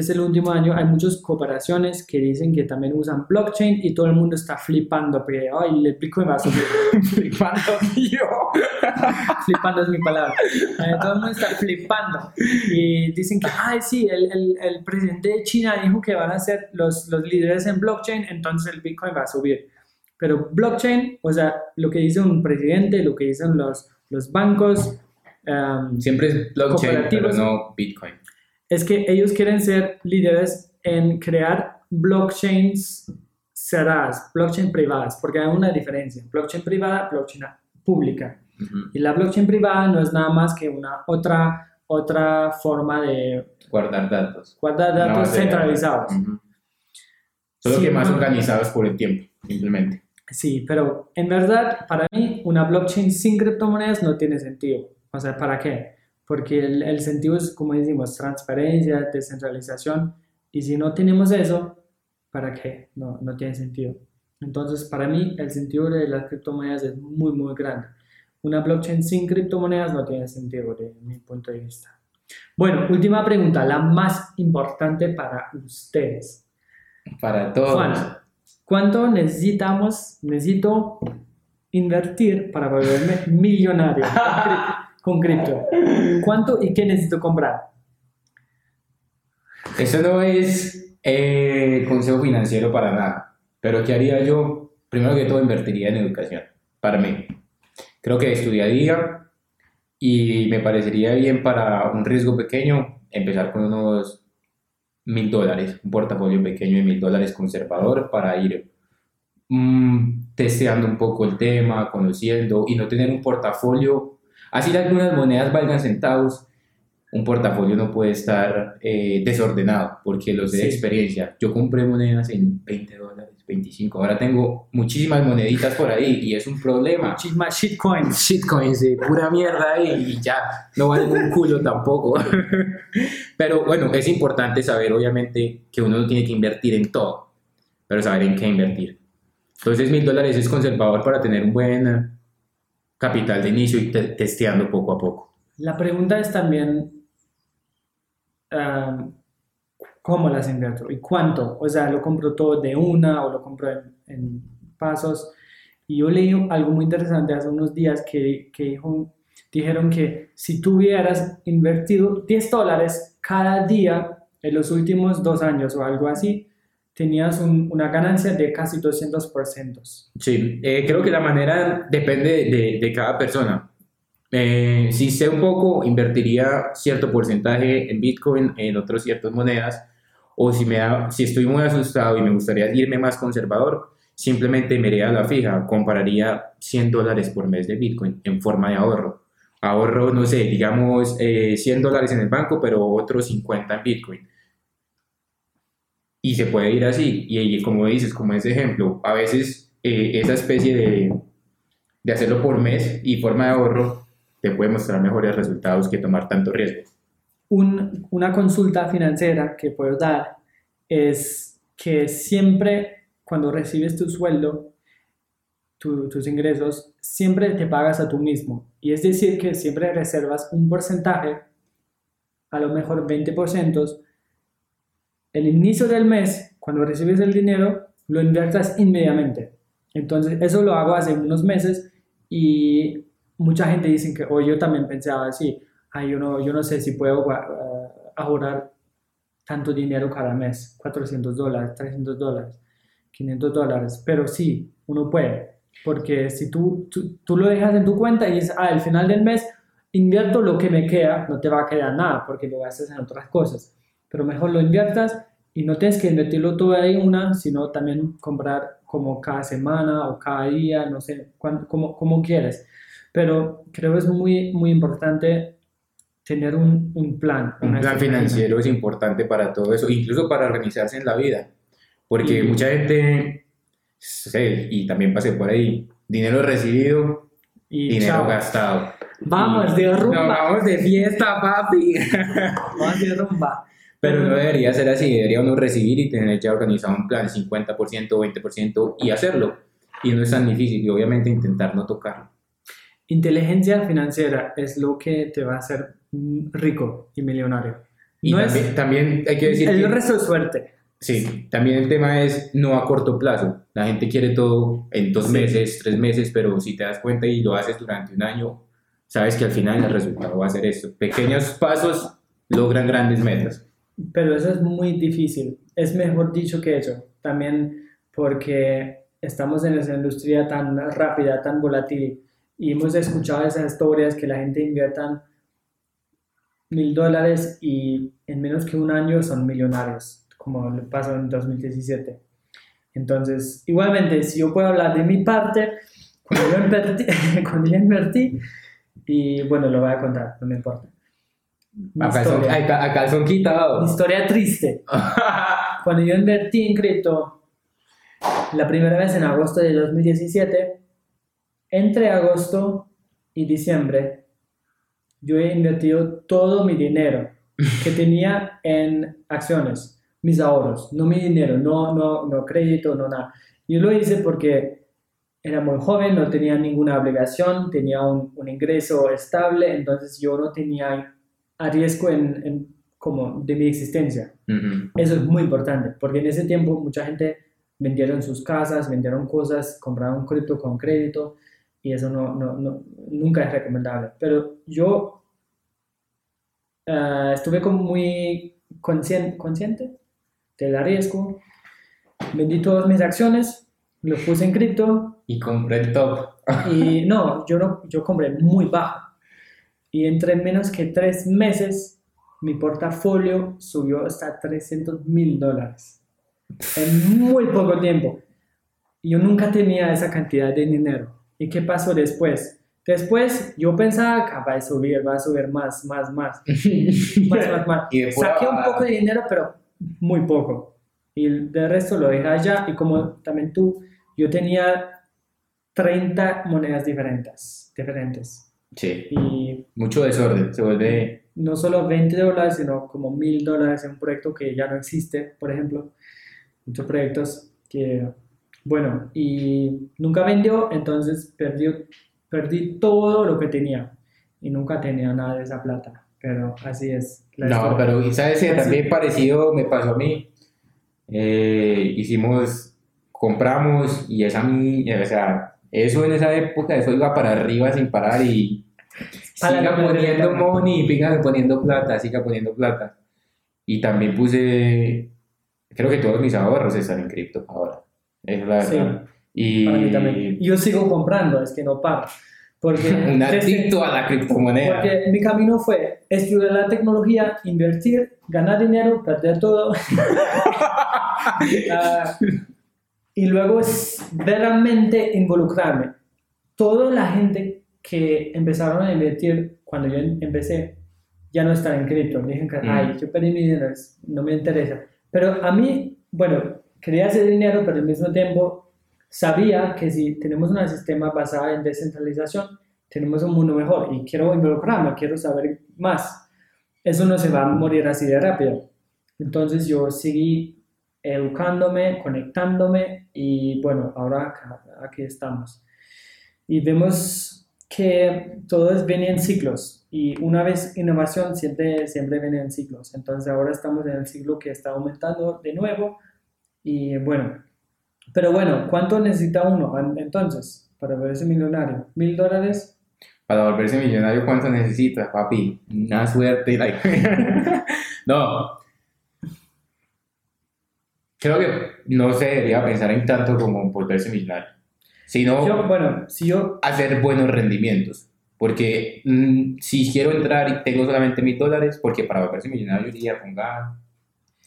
desde el último año hay muchas cooperaciones que dicen que también usan blockchain y todo el mundo está flipando porque, ay, el Bitcoin va a subir. *laughs* flipando yo. *laughs* flipando es mi palabra. Eh, todo el mundo está flipando y dicen que, ay, sí, el, el, el, presidente de China dijo que van a ser los, los líderes en blockchain, entonces el Bitcoin va a subir. Pero blockchain, o sea, lo que dice un presidente, lo que dicen los, los bancos, um, siempre es blockchain, pero no Bitcoin es que ellos quieren ser líderes en crear blockchains cerradas, blockchain privadas, porque hay una diferencia, blockchain privada, blockchain pública. Y la blockchain privada no es nada más que una otra, otra forma de guardar datos. Guardar datos centralizados. Solo que más organizados por el tiempo, simplemente. Sí, pero en verdad, para mí, una blockchain sin criptomonedas no tiene sentido. O sea, ¿para qué? Porque el, el, sentido es, como decimos, transparencia, descentralización, y si no tenemos eso, ¿para qué? No, no tiene sentido. Entonces, para mí, el sentido de las criptomonedas es muy, muy grande. Una blockchain sin criptomonedas no tiene sentido de mi punto de vista. Bueno, última pregunta, la más importante para ustedes. Para todos. Juan, ¿cuánto necesitamos, necesito invertir para volverme millonario? *laughs* con cripto? ¿Cuánto y qué necesito comprar? Eso no es eh, consejo financiero para nada, pero ¿qué haría yo? Primero que todo invertiría en educación, para mí. Creo que estudiaría y me parecería bien para un riesgo pequeño empezar con unos mil dólares, un portafolio pequeño de mil dólares conservador para ir mm, testeando un poco el tema, conociendo y no tener un portafolio Así algunas monedas valgan centavos, un portafolio no puede estar eh, desordenado, porque lo sé de experiencia. Yo compré monedas en 20 dólares, 25. Ahora tengo muchísimas moneditas por ahí y es un problema. Muchísimas shitcoins. Shitcoins, de pura mierda ahí y ya no valen un culo tampoco. *laughs* pero bueno, es importante saber, obviamente, que uno no tiene que invertir en todo, pero saber en qué invertir. Entonces, mil dólares es conservador para tener un buen capital de inicio y testeando poco a poco. La pregunta es también ah, cómo las invierto y cuánto. O sea, lo compro todo de una o lo compro en, pasos. Y yo leí algo muy interesante hace unos días que, que dijeron que si tú hubieras invertido 10 dólares cada día en los últimos dos años o algo así, tenías una ganancia de casi 200%. Sí, eh, creo que la manera depende de, cada persona. Eh, si sé un poco, invertiría cierto porcentaje en Bitcoin, en otras ciertas monedas, o si, me da, si estoy muy asustado y me gustaría irme más conservador, simplemente me iría a la fija, compararía 100 dólares por mes de Bitcoin en forma de ahorro. Ahorro, no sé, digamos 100 eh, dólares en el banco, pero otros 50 en Bitcoin y se puede ir así. Y, como dices, como ese ejemplo, a veces eh, esa especie de, de, hacerlo por mes y forma de ahorro te puede mostrar mejores resultados que tomar tanto riesgo. Un, una consulta financiera que puedo dar es que siempre cuando recibes tu sueldo, tus ingresos, siempre te pagas a tú mismo. Y es decir, que siempre reservas un porcentaje, a lo mejor 20%, el inicio del mes, cuando recibes el dinero, lo inviertas inmediatamente. Entonces, eso lo hago hace unos meses y mucha gente dice que, o yo también pensaba así, ay, yo no, yo no sé si puedo uh, ahorrar tanto dinero cada mes, 400 dólares, 300 dólares, 500 dólares, pero sí, uno puede, porque si tú, tú, tú, lo dejas en tu cuenta y dices, ah, al final del mes invierto lo que me queda, no te va a quedar nada porque lo gastas en otras cosas pero mejor lo inviertas y no tienes que invertirlo todo ahí una, sino también comprar como cada semana o cada día, no sé, como, como quieres. Pero creo que es muy, muy importante tener un, un plan. Un plan financiero es importante para todo eso, incluso para organizarse en la vida. Porque mucha gente, sé, y también pasé por ahí, dinero recibido y dinero gastado. Vamos de rumba. vamos de fiesta, papi. *laughs* vamos de rumba. Pero no debería ser así, debería uno recibir y tener ya organizado un plan 50%, 20% y hacerlo. Y no es tan difícil y obviamente intentar no tocarlo. Inteligencia financiera es lo que te va a hacer rico y millonario. Y No es- también, también hay que decir El que, resto es suerte. sí, también el tema es no a corto plazo. La gente quiere todo en dos Sí. meses, tres meses, pero si te das cuenta y lo haces durante un año, sabes que al final el resultado va a ser esto. Pequeños pasos logran grandes metas. Pero eso es muy difícil. Es mejor dicho que hecho. También porque estamos en esa industria tan rápida, tan volátil. Y hemos escuchado esas historias que la gente inviertan mil dólares y en menos que un año son millonarios, como le pasó en 2017. Entonces, igualmente, si yo puedo hablar de mi parte, cuando yo invertí, *laughs* cuando yo invertí y bueno, lo voy a contar, no me importa. A calzón, historia. a a calzón quitado. historia triste. *laughs* Cuando yo invertí en cripto, la primera vez en agosto de 2017, entre agosto y diciembre, yo he invertido todo mi dinero *laughs* que tenía en acciones, mis ahorros, no mi dinero, no, no, no crédito, no nada. Yo lo hice porque era muy joven, no tenía ninguna obligación, tenía un, un ingreso estable, entonces yo no tenía a riesgo en, en- como de mi existencia. Ujú. Eso es muy importante, porque en ese tiempo mucha gente vendieron sus casas, vendieron cosas, compraron cripto con crédito y eso no, no, no- nunca es recomendable. Pero yo eh, estuve como muy consciente, consciente del riesgo, vendí todas mis acciones, lo puse en cripto Y compré el top. y no, yo no, yo compré muy bajo. Y entre menos que tres meses, mi portafolio subió hasta 300 mil dólares. En muy poco tiempo. Yo nunca tenía esa cantidad de dinero. ¿Y qué pasó después? Después yo pensaba que va a subir, va a subir más, más, más. *laughs* más, más, más. Y Saqué un poco de dinero, pero muy poco. Y de resto lo dejé allá. Y como también tú, yo tenía 30 monedas diferentes. diferentes. Sí, Y mucho desorden. Se vuelve. no solo 20 dólares, sino como 1000 dólares en un proyecto que ya no existe, por ejemplo. Muchos proyectos que, bueno, y nunca vendió, entonces perdió, perdí todo lo que tenía. Y nunca tenía nada de esa plata. Pero así es. la No, historia. pero ¿y ¿sabes qué? Así. También parecido me pasó a mí. Eh, hicimos, compramos y esa o sea, eso en esa época, eso iba para arriba sin parar y Para siga poniendo money, siga poniendo plata, siga poniendo plata. Y también puse, creo que todos mis ahorros están en cripto ahora. Es la Sí. verdad. Y Para mí también. Yo sigo comprando, es que no paro. Porque, *laughs* un *laughs* adicto a la criptomoneda. porque mi camino fue estudiar la tecnología, invertir, ganar dinero, perder todo. *laughs* Ah, y luego es verdaderamente involucrarme. Toda la gente que empezaron a invertir cuando yo em- empecé ya no están en cripto. Dicen que, Mm. ay, yo perdí mi dinero, no me interesa. Pero a mí, bueno, quería hacer dinero, pero al mismo tiempo sabía que si tenemos un sistema basado en descentralización, tenemos un mundo mejor y quiero involucrarme, quiero saber más. Eso no se va a morir así de rápido. Entonces yo seguí educándome, conectándome y bueno, ahora acá- aquí estamos. Y vemos que todo viene en ciclos y una vez innovación siempre, siempre viene en ciclos. Entonces ahora estamos en el ciclo que está aumentando de nuevo y bueno, pero bueno, ¿cuánto necesita uno entonces para verse millonario? ¿Mil dólares? Para volverse millonario, ¿cuánto necesitas, papi? Una suerte. like. *laughs* *laughs* no. Creo que no se debería pensar en tanto como volverse millonario, sino Yo, bueno, si yo hacer buenos rendimientos. Porque mm, si quiero entrar y tengo solamente mil dólares, porque para volverse millonario yo diría ponga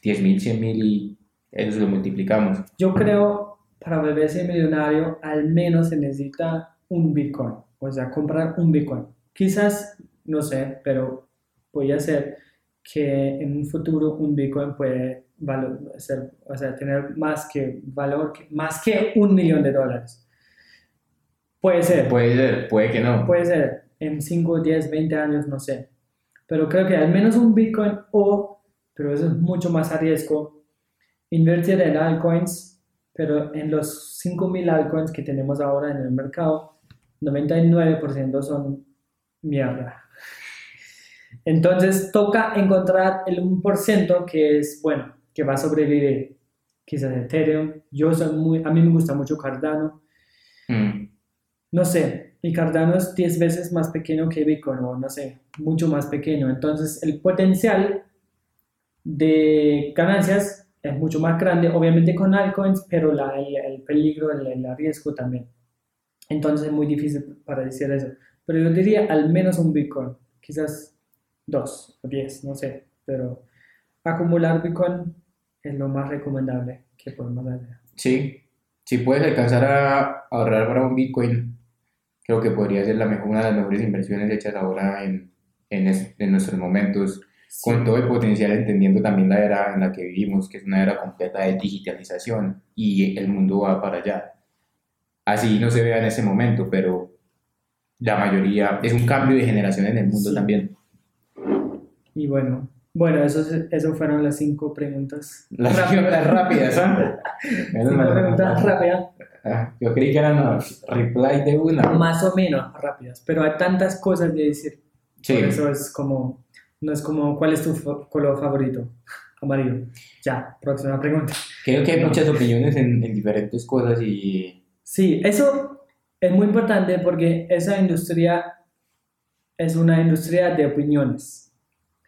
10 mil, 100 mil y eso lo multiplicamos. Yo creo para volverse millonario al menos se necesita un Bitcoin, o sea, comprar un Bitcoin. Quizás, no sé, pero puede ser que en un futuro un Bitcoin puede valo- ser, o sea, tener más que valor, más que un millón de dólares. Puede ser, Puede ser, puede que no. puede ser en 5, 10, 20 años, no sé. Pero creo que al menos un Bitcoin o, pero eso es mucho más a riesgo, invertir en altcoins, pero en los 5.000 altcoins que tenemos ahora en el mercado, 99% son mierda. Entonces toca encontrar el 1% que es, bueno, que va a sobrevivir. Quizás Ethereum. Yo soy muy, a mí me gusta mucho Cardano. Mm. No sé, y Cardano es 10 veces más pequeño que Bitcoin, o no sé, mucho más pequeño. Entonces el potencial de ganancias es mucho más grande, obviamente con altcoins, pero la, el, el peligro, el, el riesgo también. Entonces es muy difícil para decir eso. Pero yo diría al menos un Bitcoin, quizás dos o diez, no sé. Pero acumular Bitcoin es lo más recomendable que podemos hacer. Sí, si puedes alcanzar a ahorrar para un Bitcoin, creo que podría ser la mejor, una de las mejores inversiones hechas ahora en, en, es- en nuestros momentos, con todo el potencial, entendiendo también la era en la que vivimos, que es una era completa de digitalización y el mundo va para allá. Así no se vea en ese momento, pero la mayoría es un cambio de generación en el mundo Sí. también. Y bueno, bueno, eso, eso fueron las cinco preguntas. Las Rápidas. preguntas rápidas, ¿ah? *laughs* Menos Cinco preguntas rápidas, Ah, Yo creí que eran los reply de una. más o menos rápidas, pero hay tantas cosas de decir. Sí. Por eso es como, no es como, ¿cuál es tu color favorito? Amarillo. Ya, próxima pregunta. Creo que hay muchas opiniones en, en diferentes cosas y Sí, eso es muy importante porque esa industria es una industria de opiniones.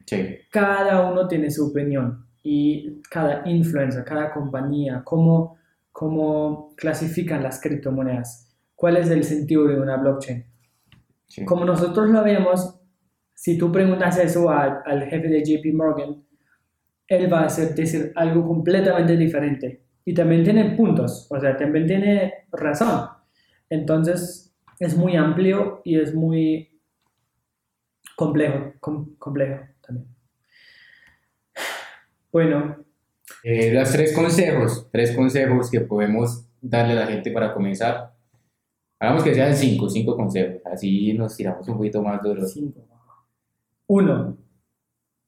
Sí, Cada uno tiene su opinión y cada influencer, cada compañía, cómo, cómo clasifican las criptomonedas, cuál es el sentido de una blockchain. sí. Como nosotros lo vemos, si tú preguntas eso a- al jefe de JP Morgan, él va a hacer decir algo completamente diferente. Y también tiene puntos, o sea, también tiene razón. Entonces, es muy amplio y es muy complejo, com- complejo también. Bueno, Eh, los tres consejos, tres consejos que podemos darle a la gente para comenzar. Hagamos que sean cinco, cinco consejos, así nos tiramos un poquito más duro. cinco. Uno.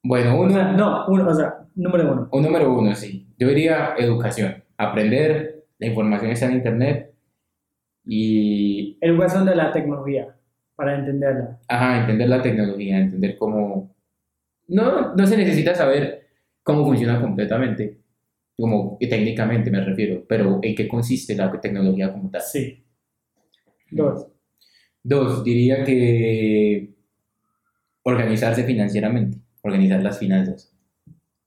Bueno, O sea, uno, no, uno, o sea, número uno. un número uno, sí. Yo diría educación, aprender, la información está en internet y Educación de la tecnología, para entenderla. Ajá, entender la tecnología, entender cómo... No, no se necesita saber cómo funciona completamente, como técnicamente me refiero, pero en qué consiste la tecnología como tal. Sí. Dos. Dos, diría que organizarse financieramente, organizar las finanzas,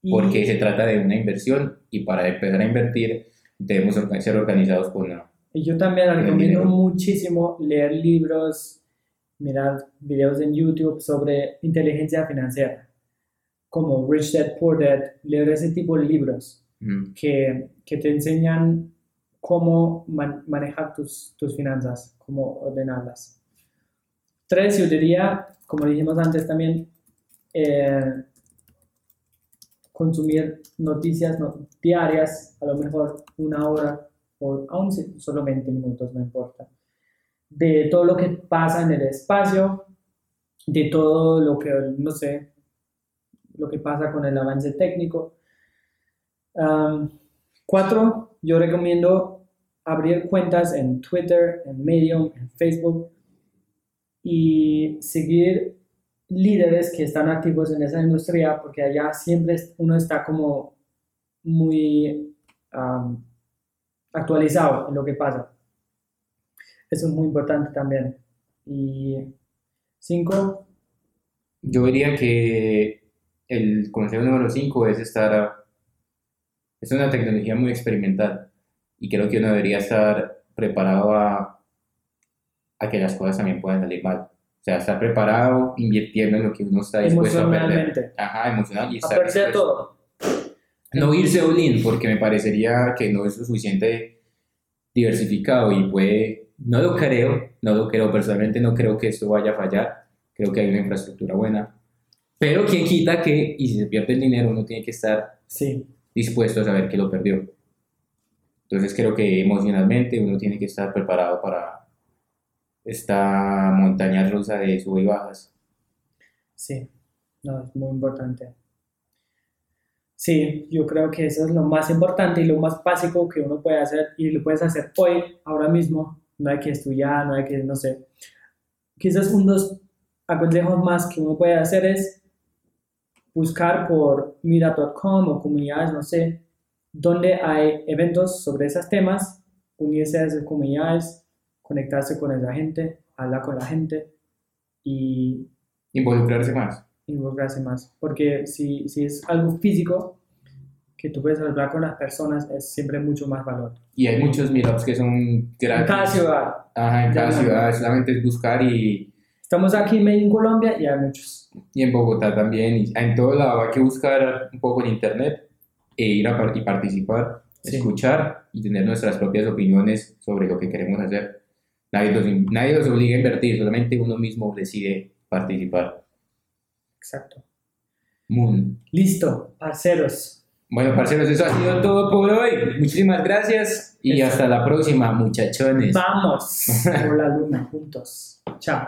Y- porque se trata de una inversión y para empezar a invertir debemos ser organizados con una... Y yo también recomiendo muchísimo leer libros, mirar videos en YouTube sobre inteligencia financiera, como Rich Dad Poor Dad, leer ese tipo de libros Mm, que, que te enseñan cómo man- manejar tus, tus finanzas, cómo ordenarlas. Tres, yo diría, como dijimos antes también, eh, consumir noticias no- diarias, a lo mejor una hora o aún solo 20 minutos, no importa, de todo lo que pasa en el espacio, de todo lo que, no sé, lo que pasa con el avance técnico. Cuatro, yo recomiendo abrir cuentas en Twitter, en Medium, en Facebook y seguir líderes que están activos en esa industria porque allá siempre uno está como muy actualizado en lo que pasa. Eso es muy importante también. Y cinco, Yo diría que el consejo número 5 es estar... a- es una tecnología muy experimental y creo que uno debería estar preparado a, a que las cosas también puedan salir mal. O sea, estar preparado, invirtiendo en lo que uno está dispuesto a perder. Ajá, emocional y a estar perder dispuesto. todo. No irse all in porque me parecería que no es lo suficiente diversificado y puede, no lo creo, no lo creo, personalmente no creo que esto vaya a fallar, creo que hay una infraestructura buena, pero quien quita que, y si se pierde el dinero, uno tiene que estar Sí, dispuesto a saber que lo perdió. Entonces creo que emocionalmente uno tiene que estar preparado para esta montaña rusa de sub y bajas. sí, no, es muy importante. Sí, yo creo que eso es lo más importante y lo más básico que uno puede hacer y lo puedes hacer hoy, ahora mismo. No hay que estudiar, no hay que, no sé. Quizás un dos consejos más que uno puede hacer es buscar por meetup.com o comunidades, no sé, donde hay eventos sobre esos temas, unirse a esas comunidades, conectarse con esa gente, hablar con la gente y Involucrarse más. involucrarse más. Porque si, si es algo físico, que tú puedes hablar con las personas, es siempre mucho más valor. Y hay muchos meetups que son En gratis. cada ciudad. Ajá, en cada ciudad. Solamente es buscar y, Estamos aquí en Medellín, Colombia, y hay muchos. y en Bogotá también. Y en todo lado hay que buscar un poco en internet e ir a par- y participar, Sí. escuchar y tener nuestras propias opiniones sobre lo que queremos hacer. Nadie los, nadie los obliga a invertir, solamente uno mismo decide participar. Exacto. Moon. Listo, parceros. Bueno, parceros, eso ha sido todo por hoy. Muchísimas gracias y hasta la próxima, muchachones. Vamos *laughs* por la luna juntos. Chao.